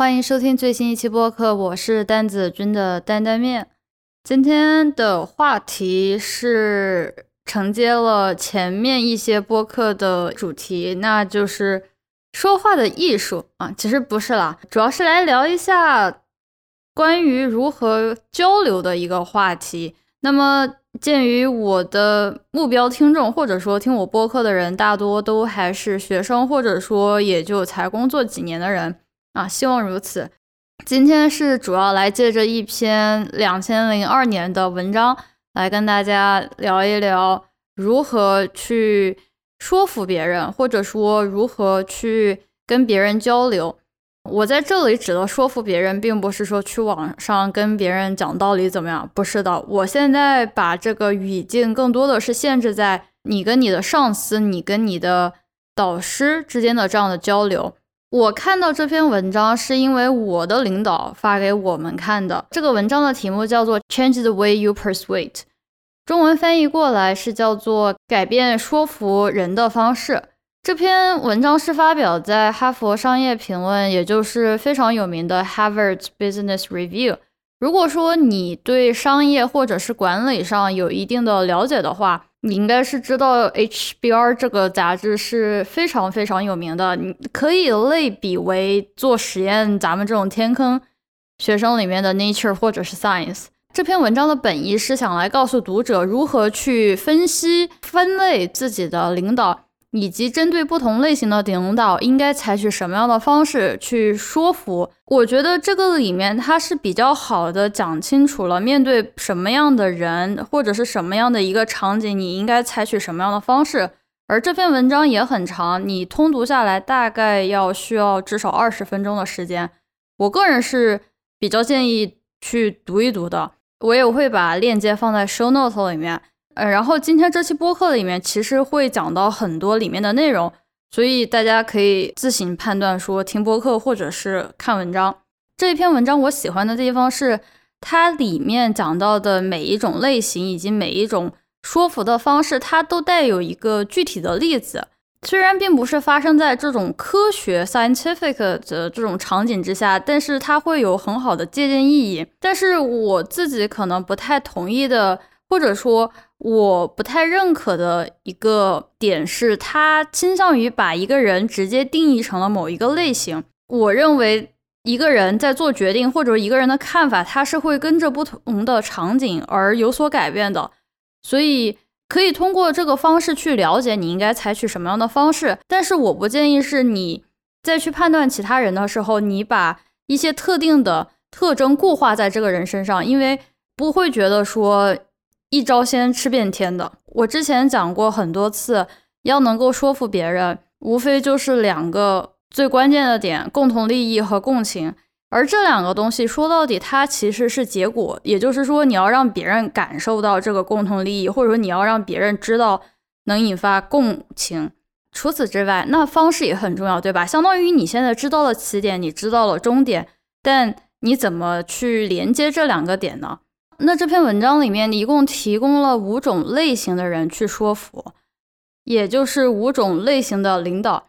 欢迎收听最新一期播客，我是担子君的担担面。今天的话题是承接了前面一些播客的主题，那就是说话的艺术啊。其实不是啦，主要是来聊一下关于如何交流的一个话题。那么。鉴于我的目标听众或者说听我播客的人大多都还是学生，或者说也就才工作几年的人啊，希望如此。今天是主要来借着一篇两千零二年的文章来跟大家聊一聊如何去说服别人，或者说如何去跟别人交流。我在这里指的说服别人，并不是说去网上跟别人讲道理怎么样，不是的。我现在把这个语境更多的是限制在你跟你的上司、你跟你的导师之间的这样的交流。我看到这篇文章是因为我的领导发给我们看的。这个文章的题目叫做 “Change the way you persuade”，中文翻译过来是叫做“改变说服人的方式”。这篇文章是发表在《哈佛商业评论》，也就是非常有名的 Harvard Business Review。如果说你对商业或者是管理上有一定的了解的话，你应该是知道 HBR 这个杂志是非常非常有名的。你可以类比为做实验，咱们这种天坑学生里面的 Nature 或者是 Science。这篇文章的本意是想来告诉读者如何去分析、分类自己的领导。以及针对不同类型的领导，应该采取什么样的方式去说服？我觉得这个里面它是比较好的讲清楚了，面对什么样的人或者是什么样的一个场景，你应该采取什么样的方式。而这篇文章也很长，你通读下来大概要需要至少二十分钟的时间。我个人是比较建议去读一读的，我也会把链接放在 show note 里面。呃，然后今天这期播客里面其实会讲到很多里面的内容，所以大家可以自行判断说听播客或者是看文章。这篇文章我喜欢的地方是它里面讲到的每一种类型以及每一种说服的方式，它都带有一个具体的例子。虽然并不是发生在这种科学 scientific 的这种场景之下，但是它会有很好的借鉴意义。但是我自己可能不太同意的，或者说。我不太认可的一个点是，他倾向于把一个人直接定义成了某一个类型。我认为一个人在做决定，或者一个人的看法，他是会跟着不同的场景而有所改变的。所以可以通过这个方式去了解你应该采取什么样的方式。但是我不建议是你在去判断其他人的时候，你把一些特定的特征固化在这个人身上，因为不会觉得说。一招鲜吃遍天的，我之前讲过很多次，要能够说服别人，无非就是两个最关键的点：共同利益和共情。而这两个东西说到底，它其实是结果，也就是说，你要让别人感受到这个共同利益，或者说你要让别人知道能引发共情。除此之外，那方式也很重要，对吧？相当于你现在知道了起点，你知道了终点，但你怎么去连接这两个点呢？那这篇文章里面一共提供了五种类型的人去说服，也就是五种类型的领导，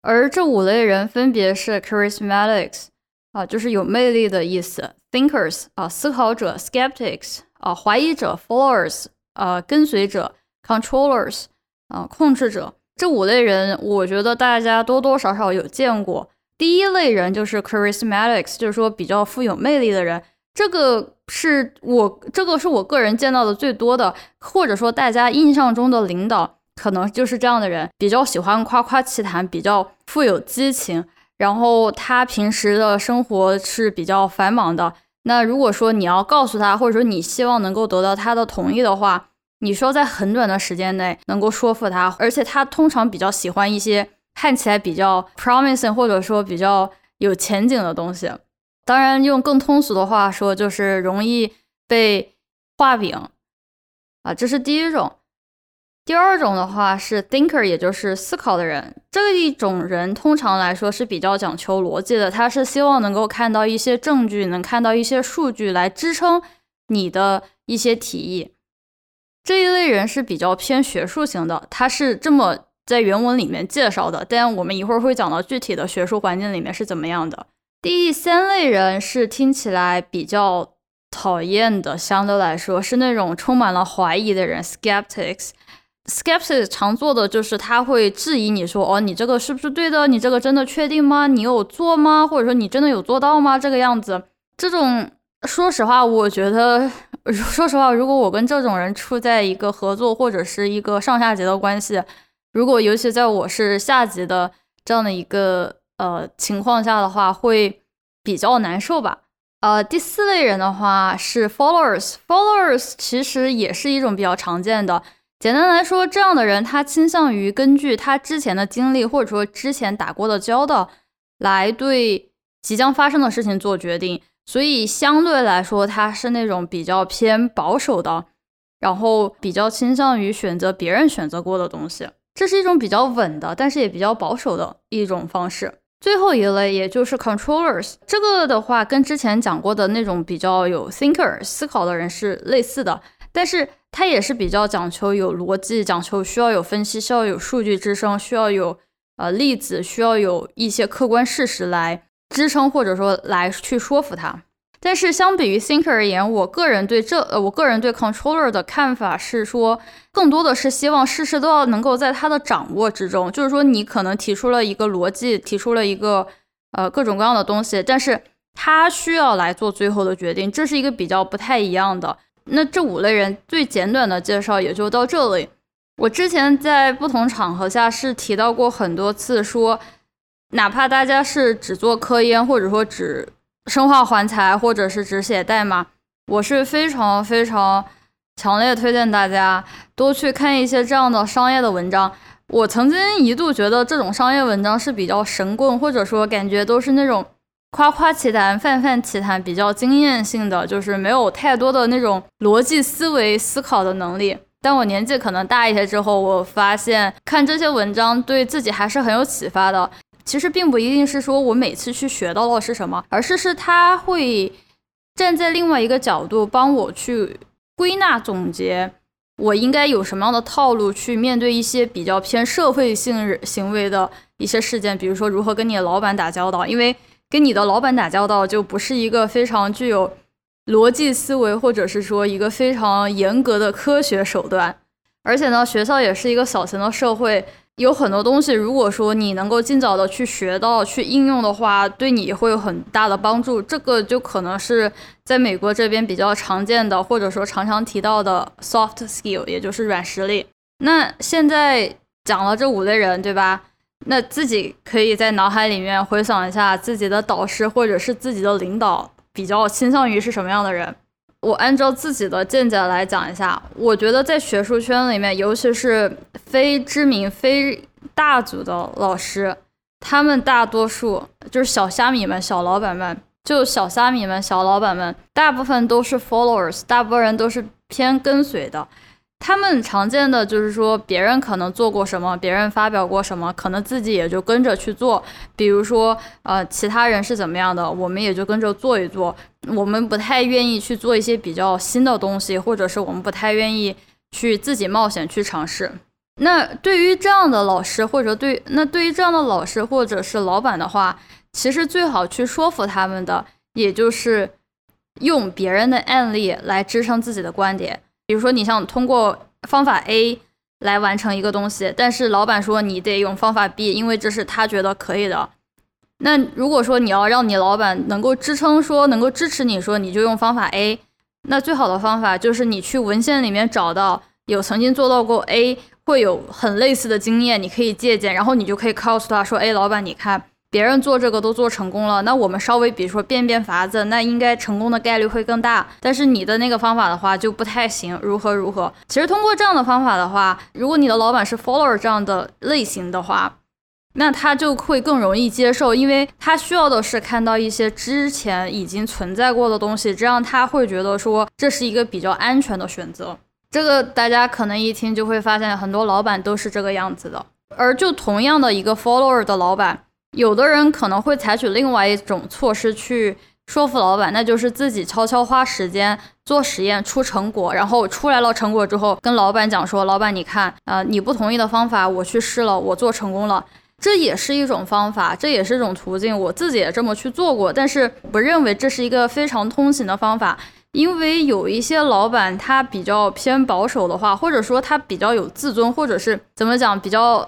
而这五类人分别是 charismatics 啊，就是有魅力的意思；thinkers 啊，思考者；skeptics 啊，怀疑者；followers 啊，跟随者；controllers 啊，控制者。这五类人，我觉得大家多多少少有见过。第一类人就是 charismatics，就是说比较富有魅力的人。这个是我这个是我个人见到的最多的，或者说大家印象中的领导可能就是这样的人，比较喜欢夸夸其谈，比较富有激情，然后他平时的生活是比较繁忙的。那如果说你要告诉他，或者说你希望能够得到他的同意的话，你需要在很短的时间内能够说服他，而且他通常比较喜欢一些看起来比较 promising 或者说比较有前景的东西。当然，用更通俗的话说，就是容易被画饼啊，这是第一种。第二种的话是 thinker，也就是思考的人。这一种人通常来说是比较讲求逻辑的，他是希望能够看到一些证据，能看到一些数据来支撑你的一些提议。这一类人是比较偏学术型的，他是这么在原文里面介绍的，但我们一会儿会讲到具体的学术环境里面是怎么样的。第三类人是听起来比较讨厌的，相对来说是那种充满了怀疑的人，skeptics。skeptics 常做的就是他会质疑你说，哦，你这个是不是对的？你这个真的确定吗？你有做吗？或者说你真的有做到吗？这个样子，这种说实话，我觉得，说实话，如果我跟这种人处在一个合作或者是一个上下级的关系，如果尤其在我是下级的这样的一个呃情况下的话，会比较难受吧。呃，第四类人的话是 followers，followers 其实也是一种比较常见的。简单来说，这样的人他倾向于根据他之前的经历，或者说之前打过的交道，来对即将发生的事情做决定。所以相对来说，他是那种比较偏保守的，然后比较倾向于选择别人选择过的东西。这是一种比较稳的，但是也比较保守的一种方式。最后一类，也就是 controllers，这个的话跟之前讲过的那种比较有 thinker 思考的人是类似的，但是。它也是比较讲求有逻辑，讲求需要有分析，需要有数据支撑，需要有呃例子，需要有一些客观事实来支撑，或者说来去说服他。但是相比于 thinker 而言，我个人对这呃我个人对 controller 的看法是说，更多的是希望事事都要能够在他的掌握之中。就是说，你可能提出了一个逻辑，提出了一个呃各种各样的东西，但是他需要来做最后的决定，这是一个比较不太一样的。那这五类人最简短的介绍也就到这里。我之前在不同场合下是提到过很多次，说哪怕大家是只做科研，或者说只生化环材，或者是只写代码，我是非常非常强烈推荐大家多去看一些这样的商业的文章。我曾经一度觉得这种商业文章是比较神棍，或者说感觉都是那种。夸夸其谈，泛泛其谈，比较经验性的，就是没有太多的那种逻辑思维思考的能力。但我年纪可能大一些之后，我发现看这些文章对自己还是很有启发的。其实并不一定是说我每次去学到的是什么，而是是他会站在另外一个角度帮我去归纳总结，我应该有什么样的套路去面对一些比较偏社会性行为的一些事件，比如说如何跟你的老板打交道，因为。跟你的老板打交道就不是一个非常具有逻辑思维，或者是说一个非常严格的科学手段。而且呢，学校也是一个小型的社会，有很多东西，如果说你能够尽早的去学到、去应用的话，对你会有很大的帮助。这个就可能是在美国这边比较常见的，或者说常常提到的 soft skill，也就是软实力。那现在讲了这五类人，对吧？那自己可以在脑海里面回想一下自己的导师或者是自己的领导比较倾向于是什么样的人。我按照自己的见解来讲一下，我觉得在学术圈里面，尤其是非知名、非大组的老师，他们大多数就是小虾米们、小老板们，就小虾米们、小老板们，大部分都是 followers，大部分人都是偏跟随的。他们常见的就是说，别人可能做过什么，别人发表过什么，可能自己也就跟着去做。比如说，呃，其他人是怎么样的，我们也就跟着做一做。我们不太愿意去做一些比较新的东西，或者是我们不太愿意去自己冒险去尝试。那对于这样的老师，或者对那对于这样的老师或者是老板的话，其实最好去说服他们的，也就是用别人的案例来支撑自己的观点。比如说，你想通过方法 A 来完成一个东西，但是老板说你得用方法 B，因为这是他觉得可以的。那如果说你要让你老板能够支撑，说能够支持你说你就用方法 A，那最好的方法就是你去文献里面找到有曾经做到过 A 会有很类似的经验，你可以借鉴，然后你就可以告诉他说，哎，老板，你看。别人做这个都做成功了，那我们稍微比如说变变法子，那应该成功的概率会更大。但是你的那个方法的话就不太行，如何如何？其实通过这样的方法的话，如果你的老板是 follower 这样的类型的话，那他就会更容易接受，因为他需要的是看到一些之前已经存在过的东西，这样他会觉得说这是一个比较安全的选择。这个大家可能一听就会发现，很多老板都是这个样子的。而就同样的一个 follower 的老板。有的人可能会采取另外一种措施去说服老板，那就是自己悄悄花时间做实验出成果，然后出来了成果之后跟老板讲说：“老板，你看，呃，你不同意的方法我去试了，我做成功了。”这也是一种方法，这也是一种途径。我自己也这么去做过，但是不认为这是一个非常通行的方法，因为有一些老板他比较偏保守的话，或者说他比较有自尊，或者是怎么讲，比较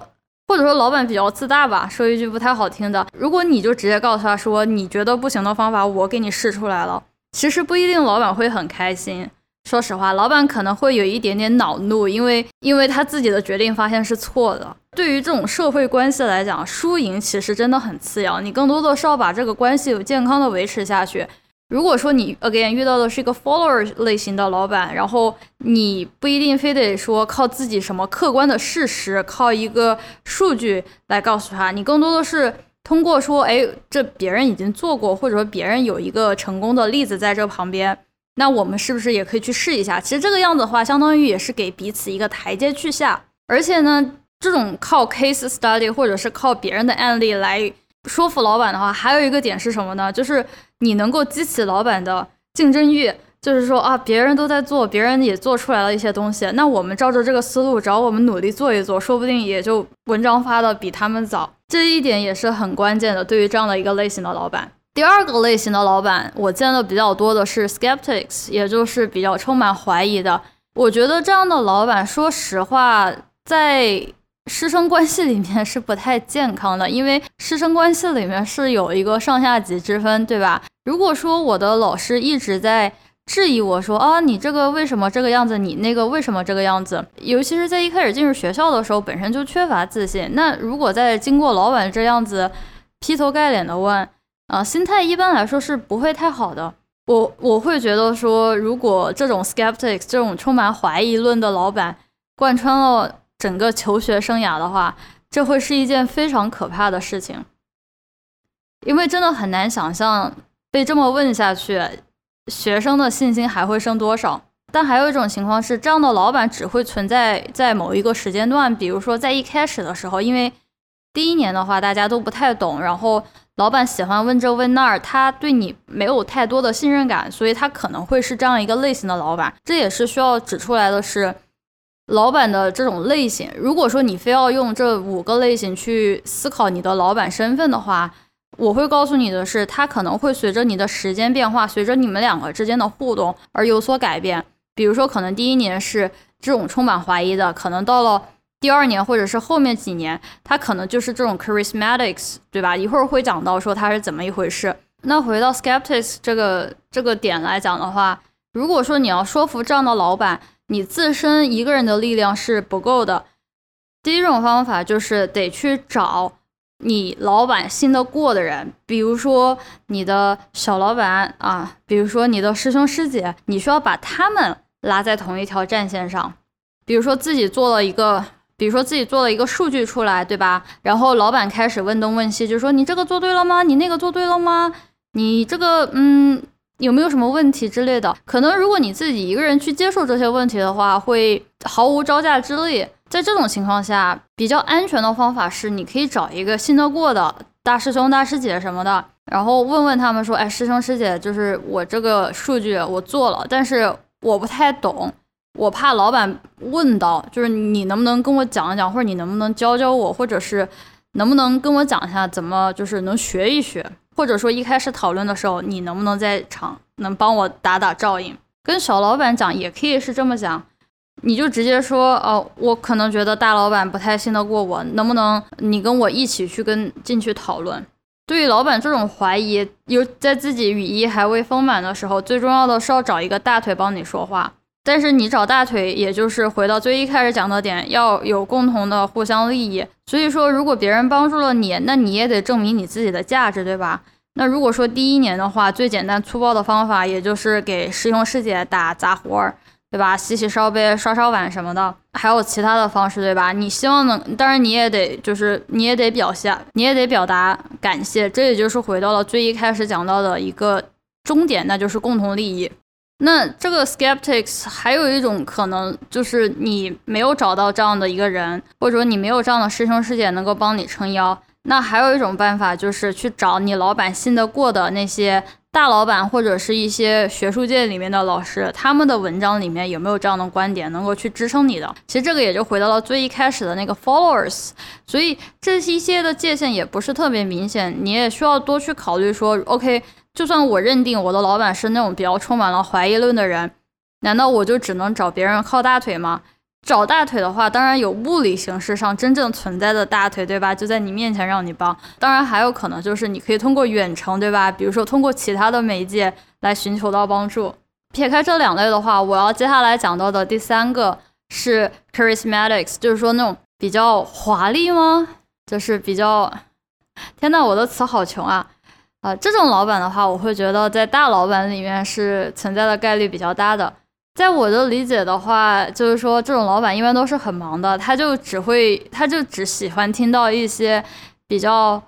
或者说老板比较自大吧。说一句不太好听的，如果你就直接告诉他说你觉得不行的方法，我给你试出来了，其实不一定老板会很开心。说实话，老板可能会有一点点恼怒，因为因为他自己的决定发现是错的。对于这种社会关系来讲，输赢其实真的很次要，你更多的是要把这个关系有健康的维持下去。如果说你 again 遇到的是一个 follower 类型的老板，然后你不一定非得说靠自己什么客观的事实，靠一个数据来告诉他，你更多的是通过说，哎，这别人已经做过，或者说别人有一个成功的例子在这旁边。那我们是不是也可以去试一下？其实这个样子的话，相当于也是给彼此一个台阶去下。而且呢，这种靠 case study 或者是靠别人的案例来说服老板的话，还有一个点是什么呢？就是你能够激起老板的竞争欲，就是说啊，别人都在做，别人也做出来了一些东西，那我们照着这个思路，只要我们努力做一做，说不定也就文章发的比他们早。这一点也是很关键的，对于这样的一个类型的老板。第二个类型的老板，我见的比较多的是 skeptics，也就是比较充满怀疑的。我觉得这样的老板，说实话，在师生关系里面是不太健康的，因为师生关系里面是有一个上下级之分，对吧？如果说我的老师一直在质疑我说啊，你这个为什么这个样子，你那个为什么这个样子，尤其是在一开始进入学校的时候，本身就缺乏自信。那如果在经过老板这样子劈头盖脸的问，啊，心态一般来说是不会太好的。我我会觉得说，如果这种 skeptics 这种充满怀疑论的老板贯穿了整个求学生涯的话，这会是一件非常可怕的事情。因为真的很难想象被这么问下去，学生的信心还会剩多少。但还有一种情况是，这样的老板只会存在在某一个时间段，比如说在一开始的时候，因为第一年的话大家都不太懂，然后。老板喜欢问这问那儿，他对你没有太多的信任感，所以他可能会是这样一个类型的老板。这也是需要指出来的是，老板的这种类型。如果说你非要用这五个类型去思考你的老板身份的话，我会告诉你的是，他可能会随着你的时间变化，随着你们两个之间的互动而有所改变。比如说，可能第一年是这种充满怀疑的，可能到了。第二年或者是后面几年，他可能就是这种 charismatics，对吧？一会儿会讲到说他是怎么一回事。那回到 skeptics 这个这个点来讲的话，如果说你要说服这样的老板，你自身一个人的力量是不够的。第一种方法就是得去找你老板信得过的人，比如说你的小老板啊，比如说你的师兄师姐，你需要把他们拉在同一条战线上。比如说自己做了一个。比如说自己做了一个数据出来，对吧？然后老板开始问东问西，就说你这个做对了吗？你那个做对了吗？你这个嗯有没有什么问题之类的？可能如果你自己一个人去接受这些问题的话，会毫无招架之力。在这种情况下，比较安全的方法是，你可以找一个信得过的大师兄、大师姐什么的，然后问问他们说，哎，师兄师姐，就是我这个数据我做了，但是我不太懂。我怕老板问到，就是你能不能跟我讲一讲，或者你能不能教教我，或者是能不能跟我讲一下怎么就是能学一学，或者说一开始讨论的时候，你能不能在场能帮我打打照应？跟小老板讲也可以是这么讲，你就直接说，哦，我可能觉得大老板不太信得过我，能不能你跟我一起去跟进去讨论？对于老板这种怀疑，有在自己羽翼还未丰满的时候，最重要的是要找一个大腿帮你说话。但是你找大腿，也就是回到最一开始讲的点，要有共同的互相利益。所以说，如果别人帮助了你，那你也得证明你自己的价值，对吧？那如果说第一年的话，最简单粗暴的方法，也就是给师兄师姐打杂活儿，对吧？洗洗烧杯、刷刷碗什么的，还有其他的方式，对吧？你希望能，当然你也得，就是你也得表现，你也得表达感谢。这也就是回到了最一开始讲到的一个终点，那就是共同利益。那这个 skeptics 还有一种可能，就是你没有找到这样的一个人，或者说你没有这样的师兄师姐能够帮你撑腰。那还有一种办法，就是去找你老板信得过的那些大老板或者是一些学术界里面的老师，他们的文章里面有没有这样的观点能够去支撑你的？其实这个也就回到了最一开始的那个 followers，所以这一些的界限也不是特别明显，你也需要多去考虑说，OK，就算我认定我的老板是那种比较充满了怀疑论的人，难道我就只能找别人靠大腿吗？找大腿的话，当然有物理形式上真正存在的大腿，对吧？就在你面前让你帮。当然还有可能就是你可以通过远程，对吧？比如说通过其他的媒介来寻求到帮助。撇开这两类的话，我要接下来讲到的第三个是 charismatics，就是说那种比较华丽吗？就是比较……天呐，我的词好穷啊！啊，这种老板的话，我会觉得在大老板里面是存在的概率比较大的。在我的理解的话，就是说这种老板一般都是很忙的，他就只会，他就只喜欢听到一些比较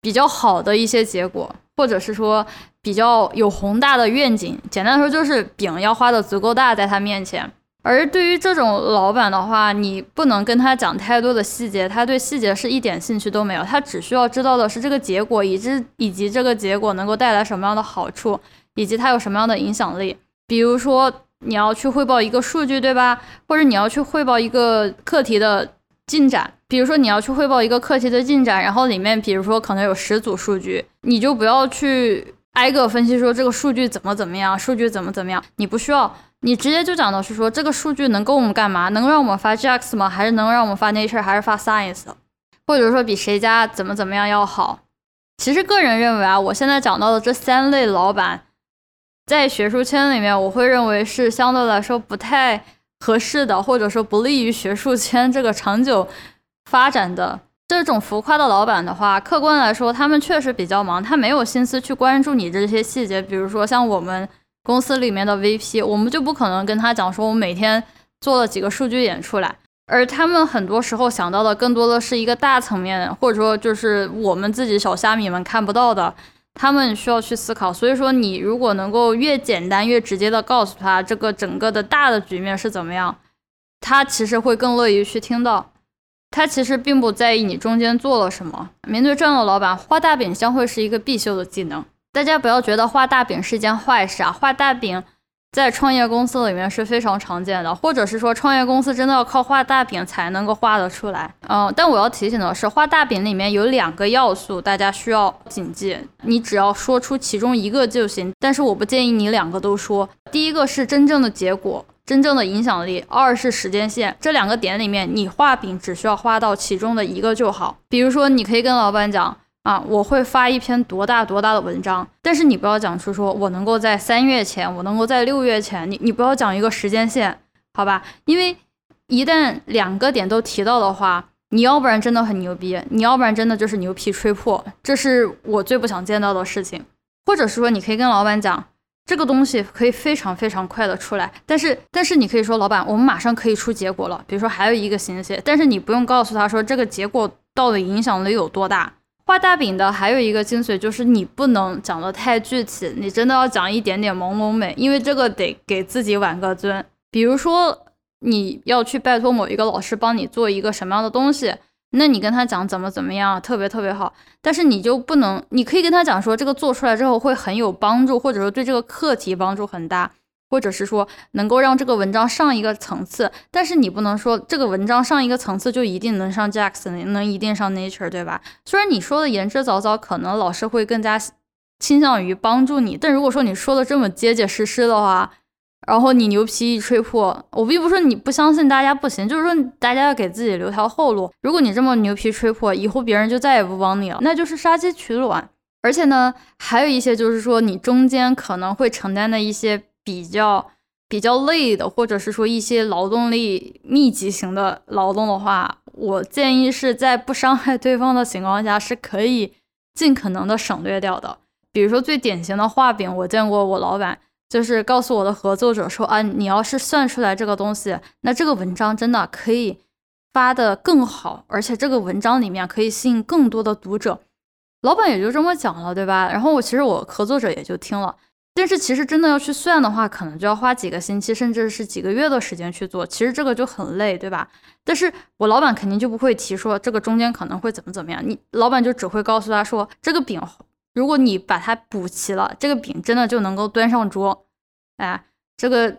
比较好的一些结果，或者是说比较有宏大的愿景。简单说就是饼要画的足够大，在他面前。而对于这种老板的话，你不能跟他讲太多的细节，他对细节是一点兴趣都没有，他只需要知道的是这个结果，以及以及这个结果能够带来什么样的好处，以及它有什么样的影响力。比如说。你要去汇报一个数据，对吧？或者你要去汇报一个课题的进展，比如说你要去汇报一个课题的进展，然后里面比如说可能有十组数据，你就不要去挨个分析说这个数据怎么怎么样，数据怎么怎么样，你不需要，你直接就讲的是说这个数据能够我们干嘛？能让我们发 JAX 吗？还是能让我们发 Nature？还是发 Science？或者说比谁家怎么怎么样要好？其实个人认为啊，我现在讲到的这三类老板。在学术圈里面，我会认为是相对来说不太合适的，或者说不利于学术圈这个长久发展的这种浮夸的老板的话，客观来说，他们确实比较忙，他没有心思去关注你这些细节。比如说像我们公司里面的 VP，我们就不可能跟他讲说，我每天做了几个数据点出来，而他们很多时候想到的更多的是一个大层面，或者说就是我们自己小虾米们看不到的。他们需要去思考，所以说你如果能够越简单越直接的告诉他这个整个的大的局面是怎么样，他其实会更乐意去听到。他其实并不在意你中间做了什么。面对这样的老板，画大饼将会是一个必修的技能。大家不要觉得画大饼是一件坏事啊，画大饼。在创业公司里面是非常常见的，或者是说创业公司真的要靠画大饼才能够画得出来。嗯，但我要提醒的是，画大饼里面有两个要素，大家需要谨记。你只要说出其中一个就行，但是我不建议你两个都说。第一个是真正的结果，真正的影响力；二是时间线。这两个点里面，你画饼只需要画到其中的一个就好。比如说，你可以跟老板讲。啊，我会发一篇多大多大的文章，但是你不要讲出说我能够在三月前，我能够在六月前，你你不要讲一个时间线，好吧？因为一旦两个点都提到的话，你要不然真的很牛逼，你要不然真的就是牛皮吹破，这是我最不想见到的事情。或者是说，你可以跟老板讲，这个东西可以非常非常快的出来，但是但是你可以说，老板，我们马上可以出结果了。比如说还有一个星期，但是你不用告诉他说这个结果到底影响力有多大。画大饼的还有一个精髓就是你不能讲的太具体，你真的要讲一点点朦胧美，因为这个得给自己挽个尊。比如说你要去拜托某一个老师帮你做一个什么样的东西，那你跟他讲怎么怎么样，特别特别好，但是你就不能，你可以跟他讲说这个做出来之后会很有帮助，或者说对这个课题帮助很大。或者是说能够让这个文章上一个层次，但是你不能说这个文章上一个层次就一定能上 Jackson，能一定上 Nature，对吧？虽然你说的言之凿凿，可能老师会更加倾向于帮助你，但如果说你说的这么结结实实的话，然后你牛皮一吹破，我并不是说你不相信大家不行，就是说大家要给自己留条后路。如果你这么牛皮吹破，以后别人就再也不帮你了，那就是杀鸡取卵。而且呢，还有一些就是说你中间可能会承担的一些。比较比较累的，或者是说一些劳动力密集型的劳动的话，我建议是在不伤害对方的情况下，是可以尽可能的省略掉的。比如说最典型的画饼，我见过我老板就是告诉我的合作者说啊，你要是算出来这个东西，那这个文章真的可以发的更好，而且这个文章里面可以吸引更多的读者。老板也就这么讲了，对吧？然后我其实我合作者也就听了。但是其实真的要去算的话，可能就要花几个星期，甚至是几个月的时间去做。其实这个就很累，对吧？但是我老板肯定就不会提说这个中间可能会怎么怎么样。你老板就只会告诉他说，这个饼如果你把它补齐了，这个饼真的就能够端上桌。哎，这个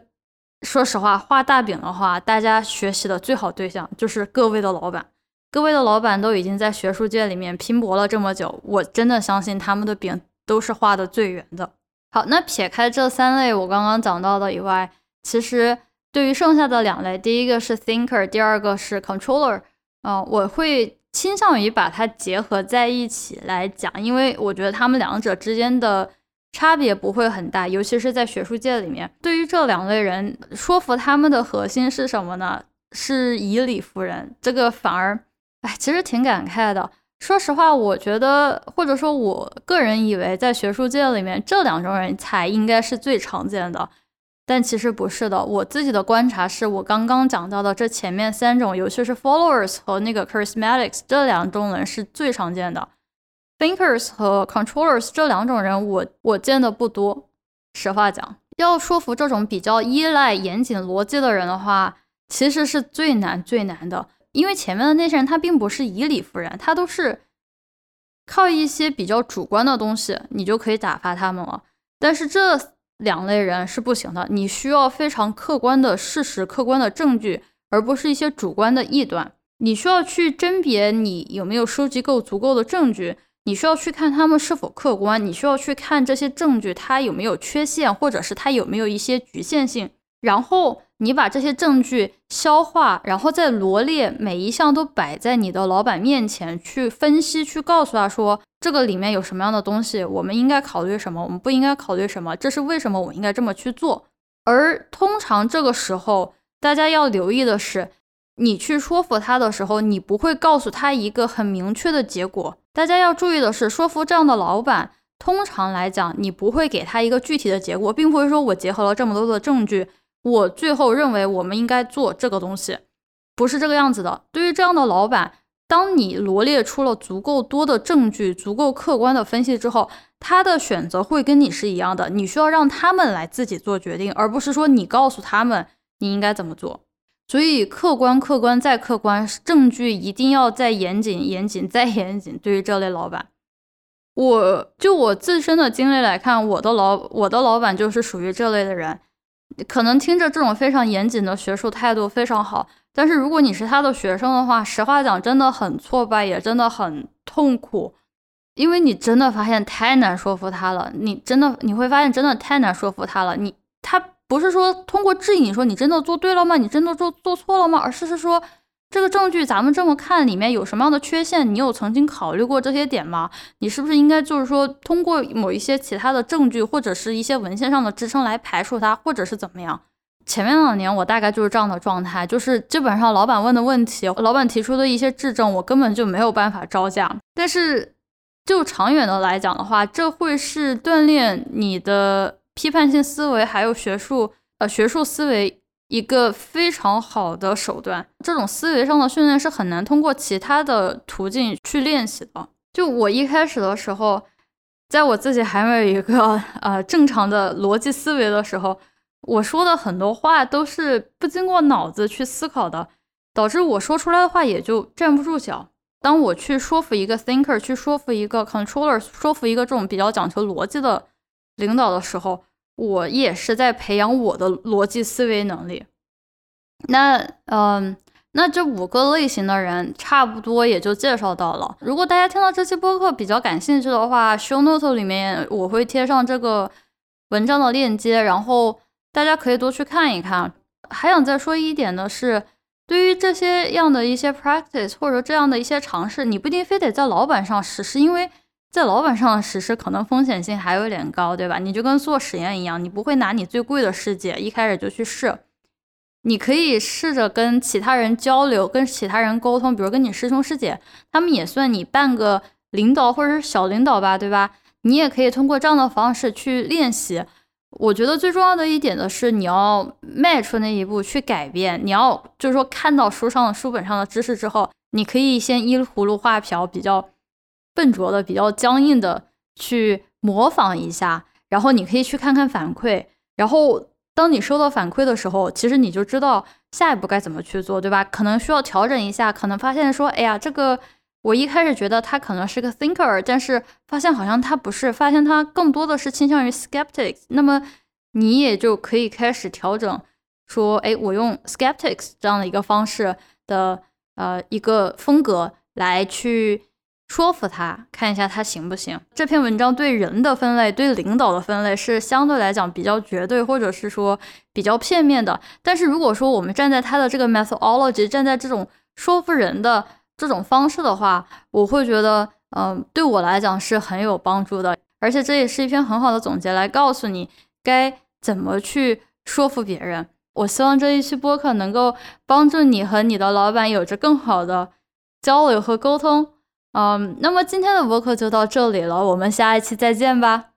说实话，画大饼的话，大家学习的最好对象就是各位的老板。各位的老板都已经在学术界里面拼搏了这么久，我真的相信他们的饼都是画的最圆的。好，那撇开这三类我刚刚讲到的以外，其实对于剩下的两类，第一个是 thinker，第二个是 controller，嗯，我会。倾向于把它结合在一起来讲，因为我觉得他们两者之间的差别不会很大，尤其是在学术界里面。对于这两类人，说服他们的核心是什么呢？是以理服人。这个反而，哎，其实挺感慨的。说实话，我觉得，或者说我个人以为，在学术界里面，这两种人才应该是最常见的。但其实不是的，我自己的观察是我刚刚讲到的这前面三种，尤其是 followers 和那个 charismatics 这两种人是最常见的，thinkers 和 controllers 这两种人我我见的不多。实话讲，要说服这种比较依赖严谨逻辑的人的话，其实是最难最难的，因为前面的那些人他并不是以理服人，他都是靠一些比较主观的东西，你就可以打发他们了。但是这。两类人是不行的，你需要非常客观的事实、客观的证据，而不是一些主观的臆断。你需要去甄别你有没有收集够足够的证据，你需要去看他们是否客观，你需要去看这些证据它有没有缺陷，或者是它有没有一些局限性，然后。你把这些证据消化，然后再罗列每一项都摆在你的老板面前去分析，去告诉他说这个里面有什么样的东西，我们应该考虑什么，我们不应该考虑什么，这是为什么我应该这么去做。而通常这个时候，大家要留意的是，你去说服他的时候，你不会告诉他一个很明确的结果。大家要注意的是，说服这样的老板，通常来讲，你不会给他一个具体的结果，并不是说我结合了这么多的证据。我最后认为，我们应该做这个东西，不是这个样子的。对于这样的老板，当你罗列出了足够多的证据、足够客观的分析之后，他的选择会跟你是一样的。你需要让他们来自己做决定，而不是说你告诉他们你应该怎么做。所以，客观、客观再客观，证据一定要再严谨、严谨再严谨。对于这类老板，我就我自身的经历来看，我的老我的老板就是属于这类的人。可能听着这种非常严谨的学术态度非常好，但是如果你是他的学生的话，实话讲真的很挫败，也真的很痛苦，因为你真的发现太难说服他了。你真的你会发现真的太难说服他了。你他不是说通过质疑你说你真的做对了吗？你真的做做错了吗？而是是说。这个证据咱们这么看，里面有什么样的缺陷？你有曾经考虑过这些点吗？你是不是应该就是说通过某一些其他的证据或者是一些文献上的支撑来排除它，或者是怎么样？前面两年我大概就是这样的状态，就是基本上老板问的问题，老板提出的一些质证，我根本就没有办法招架。但是就长远的来讲的话，这会是锻炼你的批判性思维，还有学术呃学术思维。一个非常好的手段，这种思维上的训练是很难通过其他的途径去练习的。就我一开始的时候，在我自己还没有一个呃正常的逻辑思维的时候，我说的很多话都是不经过脑子去思考的，导致我说出来的话也就站不住脚。当我去说服一个 thinker，去说服一个 controller，说服一个这种比较讲求逻辑的领导的时候。我也是在培养我的逻辑思维能力。那，嗯，那这五个类型的人差不多也就介绍到了。如果大家听到这期播客比较感兴趣的话，show note 里面我会贴上这个文章的链接，然后大家可以多去看一看。还想再说一点的是，对于这些样的一些 practice 或者这样的一些尝试，你不一定非得在老板上实施，因为。在老板上的实施可能风险性还有点高，对吧？你就跟做实验一样，你不会拿你最贵的试剂一开始就去试，你可以试着跟其他人交流，跟其他人沟通，比如跟你师兄师姐，他们也算你半个领导或者是小领导吧，对吧？你也可以通过这样的方式去练习。我觉得最重要的一点的是，你要迈出那一步去改变，你要就是说看到书上的书本上的知识之后，你可以先依葫芦画瓢，比较。笨拙的、比较僵硬的去模仿一下，然后你可以去看看反馈，然后当你收到反馈的时候，其实你就知道下一步该怎么去做，对吧？可能需要调整一下，可能发现说，哎呀，这个我一开始觉得他可能是个 thinker，但是发现好像他不是，发现他更多的是倾向于 skeptics。那么你也就可以开始调整，说，哎，我用 skeptics 这样的一个方式的呃一个风格来去说服他，看一下他行不行。这篇文章对人的分类，对领导的分类是相对来讲比较绝对，或者是说比较片面的。但是如果说我们站在他的这个 methodology，站在这种说服人的。这种方式的话，我会觉得，嗯，对我来讲是很有帮助的，而且这也是一篇很好的总结，来告诉你该怎么去说服别人。我希望这一期播客能够帮助你和你的老板有着更好的交流和沟通。嗯，那么今天的博客就到这里了，我们下一期再见吧。